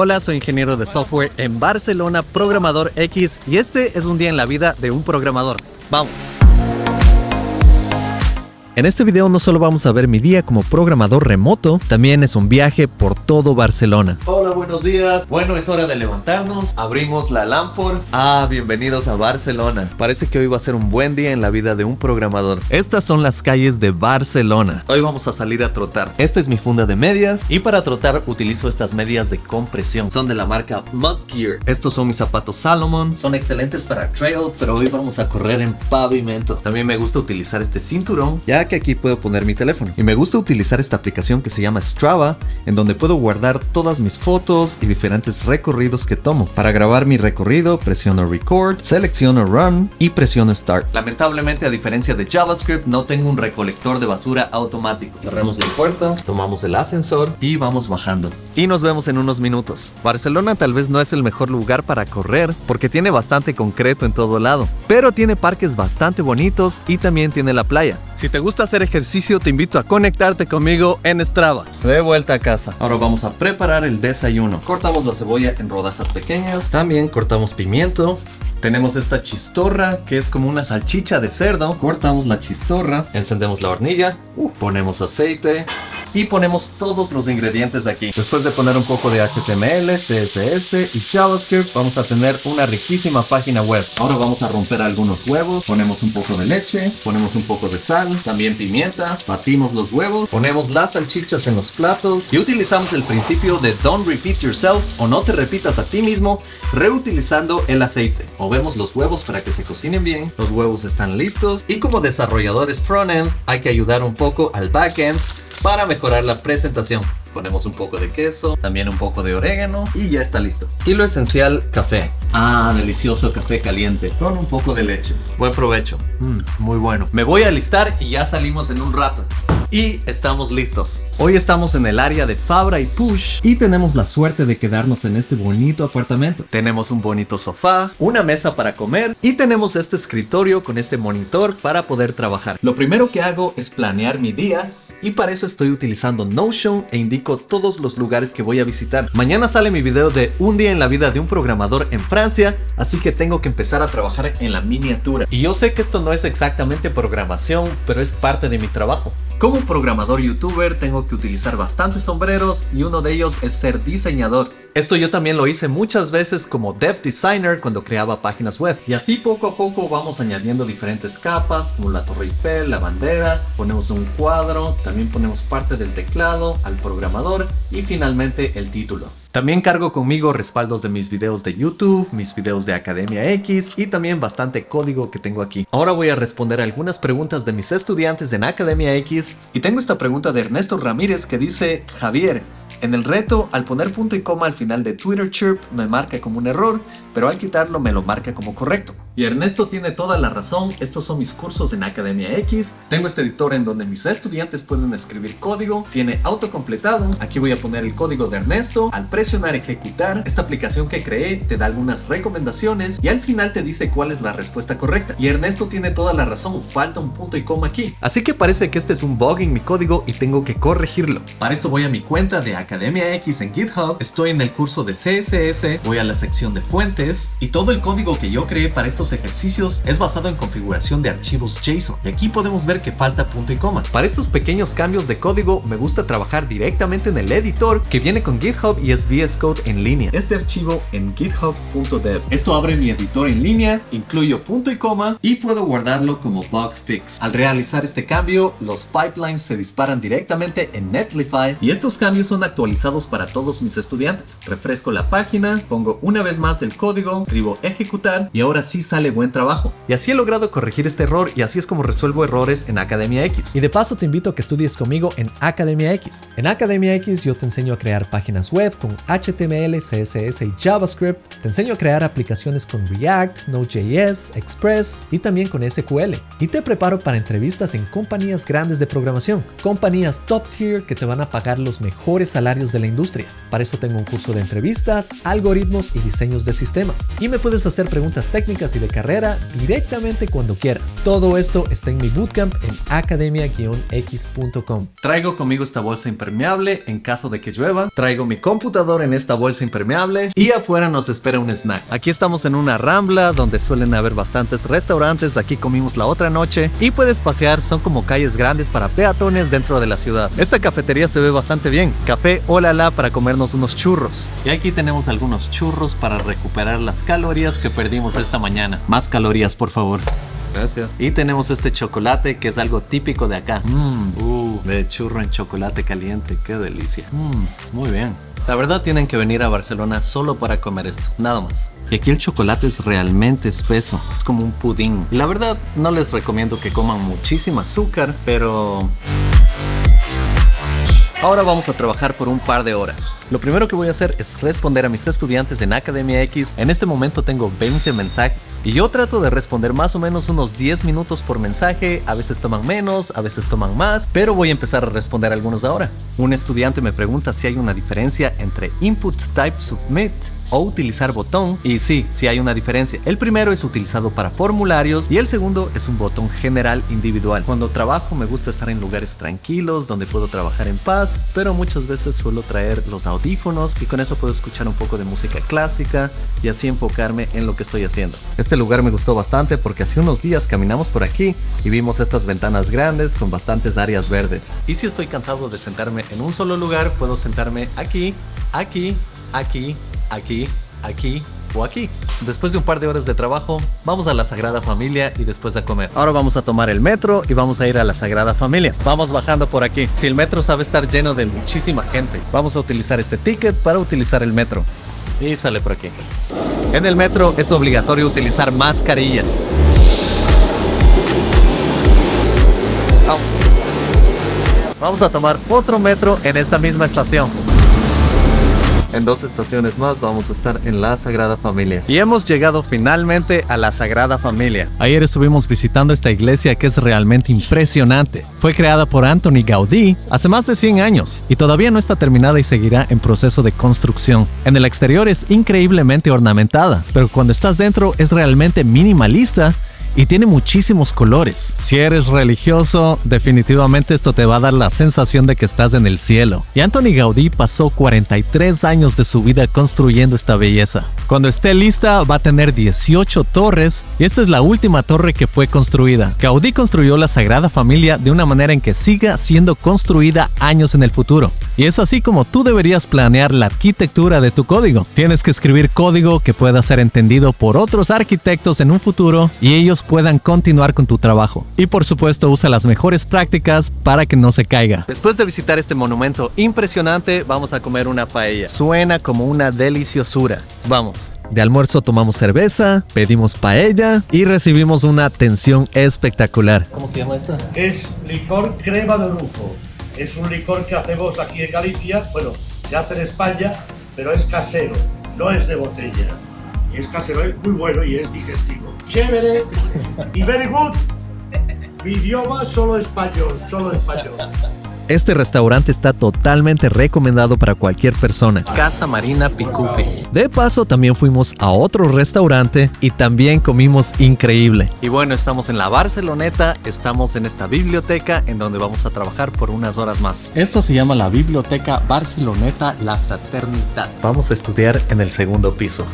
Hola, soy ingeniero de software en Barcelona, programador X, y este es un día en la vida de un programador. Vamos. En este video no solo vamos a ver mi día como programador remoto, también es un viaje por todo Barcelona. Buenos días. Bueno, es hora de levantarnos. Abrimos la Lamford. Ah, bienvenidos a Barcelona. Parece que hoy va a ser un buen día en la vida de un programador. Estas son las calles de Barcelona. Hoy vamos a salir a trotar. Esta es mi funda de medias y para trotar utilizo estas medias de compresión. Son de la marca Mudgear. Estos son mis zapatos Salomon. Son excelentes para trail, pero hoy vamos a correr en pavimento. También me gusta utilizar este cinturón, ya que aquí puedo poner mi teléfono. Y me gusta utilizar esta aplicación que se llama Strava, en donde puedo guardar todas mis fotos y diferentes recorridos que tomo. Para grabar mi recorrido, presiono Record, selecciono Run y presiono Start. Lamentablemente, a diferencia de JavaScript, no tengo un recolector de basura automático. Cerramos la puerta, tomamos el ascensor y vamos bajando. Y nos vemos en unos minutos. Barcelona tal vez no es el mejor lugar para correr porque tiene bastante concreto en todo lado, pero tiene parques bastante bonitos y también tiene la playa. Si te gusta hacer ejercicio, te invito a conectarte conmigo en Strava. De vuelta a casa. Ahora vamos a preparar el desayuno. Cortamos la cebolla en rodajas pequeñas. También cortamos pimiento. Tenemos esta chistorra que es como una salchicha de cerdo. Cortamos la chistorra, encendemos la hornilla, ponemos aceite, y ponemos todos los ingredientes aquí. Después de poner un poco de HTML, CSS y JavaScript, vamos a tener una riquísima página web. Ahora vamos a romper algunos huevos, ponemos un poco de leche, ponemos un poco de sal, también pimienta, batimos los huevos, ponemos las salchichas en los platos y utilizamos el principio de don't repeat yourself o no te repitas a ti mismo, reutilizando el aceite. Movemos los huevos para que se cocinen bien, los huevos están listos y como desarrolladores frontend hay que ayudar un poco al backend para mejorar la presentación. Ponemos un poco de queso, también un poco de orégano y ya está listo. Y lo esencial, café. Ah, delicioso café caliente con un poco de leche. Buen provecho. Mm, muy bueno. Me voy a alistar y ya salimos en un rato. Y estamos listos. Hoy estamos en el área de Fabra y Push y tenemos la suerte de quedarnos en este bonito apartamento. Tenemos un bonito sofá, una mesa para comer y tenemos este escritorio con este monitor para poder trabajar. Lo primero que hago es planear mi día y para eso estoy utilizando Notion e indico todos los lugares que voy a visitar. Mañana sale mi video de un día en la vida de un programador en Francia, así que tengo que empezar a trabajar en la miniatura. Y yo sé que esto no es exactamente programación, pero es parte de mi trabajo. Como programador youtuber tengo que utilizar bastantes sombreros y uno de ellos es ser diseñador. Esto yo también lo hice muchas veces como dev designer cuando creaba páginas web. Y así poco a poco vamos añadiendo diferentes capas como la torre Eiffel, la bandera, ponemos un cuadro, también ponemos parte del teclado al programador y finalmente el título. También cargo conmigo respaldos de mis videos de YouTube, mis videos de Academia X y también bastante código que tengo aquí. Ahora voy a responder algunas preguntas de mis estudiantes en Academia X y tengo esta pregunta de Ernesto Ramírez que dice, Javier, en el reto, al poner punto y coma al final de Twitter Chirp me marca como un error, pero al quitarlo me lo marca como correcto. Y Ernesto tiene toda la razón, estos son mis cursos en Academia X. Tengo este editor en donde mis estudiantes pueden escribir código, tiene autocompletado. Aquí voy a poner el código de Ernesto. Al presionar ejecutar, esta aplicación que creé te da algunas recomendaciones y al final te dice cuál es la respuesta correcta. Y Ernesto tiene toda la razón, falta un punto y coma aquí. Así que parece que este es un bug en mi código y tengo que corregirlo. Para esto voy a mi cuenta de Academia X en GitHub, estoy en el curso de CSS, voy a la sección de fuentes y todo el código que yo creé para estos ejercicios es basado en configuración de archivos JSON. Y aquí podemos ver que falta punto y coma. Para estos pequeños cambios de código me gusta trabajar directamente en el editor que viene con GitHub y es VS Code en línea. Este archivo en github.dev. Esto abre mi editor en línea, incluyo punto y coma y puedo guardarlo como bug fix. Al realizar este cambio, los pipelines se disparan directamente en Netlify y estos cambios son actualizados para todos mis estudiantes. Refresco la página, pongo una vez más el código, escribo ejecutar y ahora sí sale buen trabajo. Y así he logrado corregir este error y así es como resuelvo errores en Academia X. Y de paso te invito a que estudies conmigo en Academia X. En Academia X yo te enseño a crear páginas web con HTML, CSS y JavaScript. Te enseño a crear aplicaciones con React, Node.js, Express y también con SQL. Y te preparo para entrevistas en compañías grandes de programación, compañías top tier que te van a pagar los mejores salarios de la industria. Para eso tengo un curso de entrevistas, algoritmos y diseños de sistemas. Y me puedes hacer preguntas técnicas y de carrera directamente cuando quieras. Todo esto está en mi bootcamp en academia-x.com. Traigo conmigo esta bolsa impermeable en caso de que llueva. Traigo mi computador en esta bolsa impermeable y afuera nos espera un snack. Aquí estamos en una rambla donde suelen haber bastantes restaurantes. Aquí comimos la otra noche y puedes pasear. Son como calles grandes para peatones dentro de la ciudad. Esta cafetería se ve bastante bien. Café Olala para comernos unos churros. Y aquí tenemos algunos churros para recuperar las calorías que perdimos esta mañana. Más calorías, por favor. Gracias. Y tenemos este chocolate que es algo típico de acá. Mmm, uh, de churro en chocolate caliente. Qué delicia. Mmm, muy bien. La verdad tienen que venir a Barcelona solo para comer esto, nada más. Y aquí el chocolate es realmente espeso, es como un pudín. Y la verdad no les recomiendo que coman muchísimo azúcar, pero Ahora vamos a trabajar por un par de horas. Lo primero que voy a hacer es responder a mis estudiantes en Academia X. En este momento tengo 20 mensajes y yo trato de responder más o menos unos 10 minutos por mensaje. A veces toman menos, a veces toman más, pero voy a empezar a responder algunos ahora. Un estudiante me pregunta si hay una diferencia entre input type submit o utilizar botón. Y sí, sí hay una diferencia. El primero es utilizado para formularios y el segundo es un botón general individual. Cuando trabajo me gusta estar en lugares tranquilos donde puedo trabajar en paz, pero muchas veces suelo traer los audífonos y con eso puedo escuchar un poco de música clásica y así enfocarme en lo que estoy haciendo. Este lugar me gustó bastante porque hace unos días caminamos por aquí y vimos estas ventanas grandes con bastantes áreas verdes. Y si estoy cansado de sentarme en un solo lugar, puedo sentarme aquí, aquí, aquí aquí, aquí o aquí. Después de un par de horas de trabajo, vamos a la Sagrada Familia y después a comer. Ahora vamos a tomar el metro y vamos a ir a la Sagrada Familia. Vamos bajando por aquí. Si el metro sabe estar lleno de muchísima gente, vamos a utilizar este ticket para utilizar el metro. Y sale por aquí. En el metro es obligatorio utilizar mascarillas. Vamos a tomar otro metro en esta misma estación. En dos estaciones más vamos a estar en la Sagrada Familia. Y hemos llegado finalmente a la Sagrada Familia. Ayer estuvimos visitando esta iglesia que es realmente impresionante. Fue creada por Anthony Gaudí hace más de 100 años y todavía no está terminada y seguirá en proceso de construcción. En el exterior es increíblemente ornamentada, pero cuando estás dentro es realmente minimalista y tiene muchísimos colores. Si eres religioso, definitivamente esto te va a dar la sensación de que estás en el cielo. Y Anthony Gaudí pasó 43 años de su vida construyendo esta belleza. Cuando esté lista va a tener 18 torres y esta es la última torre que fue construida. Gaudí construyó la Sagrada Familia de una manera en que siga siendo construida años en el futuro. Y es así como tú deberías planear la arquitectura de tu código. Tienes que escribir código que pueda ser entendido por otros arquitectos en un futuro y ellos puedan continuar con tu trabajo. Y por supuesto usa las mejores prácticas para que no se caiga. Después de visitar este monumento impresionante, vamos a comer una paella. Suena como una deliciosura. Vamos. De almuerzo tomamos cerveza, pedimos paella y recibimos una atención espectacular. ¿Cómo se llama esta? Es licor crema de orujo. Es un licor que hacemos aquí en Galicia. Bueno, se hace en España, pero es casero, no es de botella. Y es casero, es muy bueno y es digestivo. Chévere y very good. Mi idioma solo español, solo español. Este restaurante está totalmente recomendado para cualquier persona. Casa Marina Picufe. De paso, también fuimos a otro restaurante y también comimos increíble. Y bueno, estamos en la Barceloneta, estamos en esta biblioteca en donde vamos a trabajar por unas horas más. Esto se llama la Biblioteca Barceloneta La Fraternidad. Vamos a estudiar en el segundo piso.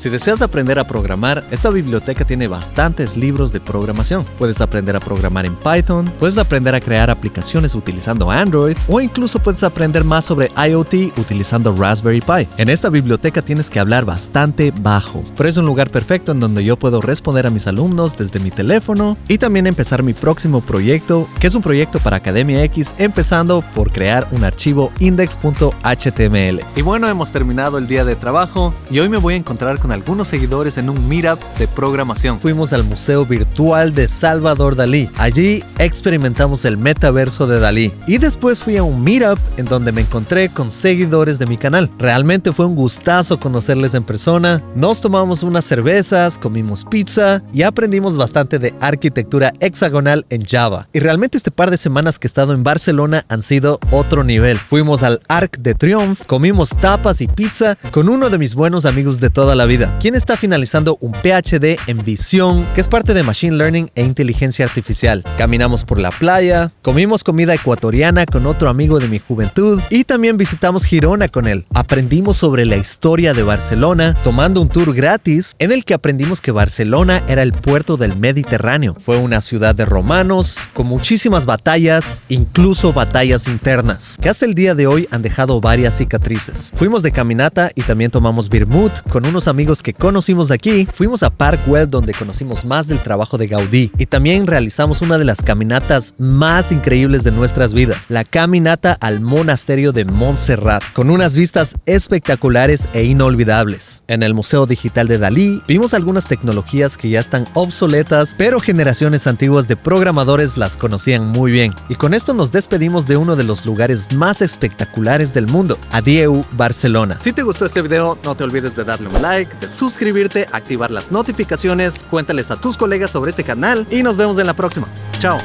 Si deseas aprender a programar, esta biblioteca tiene bastantes libros de programación. Puedes aprender a programar en Python, puedes aprender a crear aplicaciones utilizando Android o incluso puedes aprender más sobre IoT utilizando Raspberry Pi. En esta biblioteca tienes que hablar bastante bajo, pero es un lugar perfecto en donde yo puedo responder a mis alumnos desde mi teléfono y también empezar mi próximo proyecto, que es un proyecto para Academia X, empezando por crear un archivo index.html. Y bueno, hemos terminado el día de trabajo y hoy me voy a encontrar con con algunos seguidores en un meetup de programación. Fuimos al Museo Virtual de Salvador Dalí. Allí experimentamos el metaverso de Dalí. Y después fui a un meetup en donde me encontré con seguidores de mi canal. Realmente fue un gustazo conocerles en persona. Nos tomamos unas cervezas, comimos pizza y aprendimos bastante de arquitectura hexagonal en Java. Y realmente este par de semanas que he estado en Barcelona han sido otro nivel. Fuimos al Arc de Triumph, comimos tapas y pizza con uno de mis buenos amigos de toda la vida, quien está finalizando un PhD en visión, que es parte de Machine Learning e Inteligencia Artificial. Caminamos por la playa, comimos comida ecuatoriana con otro amigo de mi juventud y también visitamos Girona con él. Aprendimos sobre la historia de Barcelona, tomando un tour gratis en el que aprendimos que Barcelona era el puerto del Mediterráneo. Fue una ciudad de romanos, con muchísimas batallas, incluso batallas internas, que hasta el día de hoy han dejado varias cicatrices. Fuimos de caminata y también tomamos Birmut con unos amigos que conocimos aquí. Fuimos a Parkwell donde conocimos más del trabajo de Gaudí y también realizamos una de las caminatas más increíbles de nuestras vidas, la caminata al monasterio de Montserrat, con unas vistas espectaculares e inolvidables. En el Museo Digital de Dalí vimos algunas tecnologías que ya están obsoletas, pero generaciones antiguas de programadores las conocían muy bien. Y con esto nos despedimos de uno de los lugares más espectaculares del mundo, Adieu Barcelona. Si te gustó este video, no te olvides de darle un like, suscribirte, activar las notificaciones, cuéntales a tus colegas sobre este canal y nos vemos en la próxima. Chao.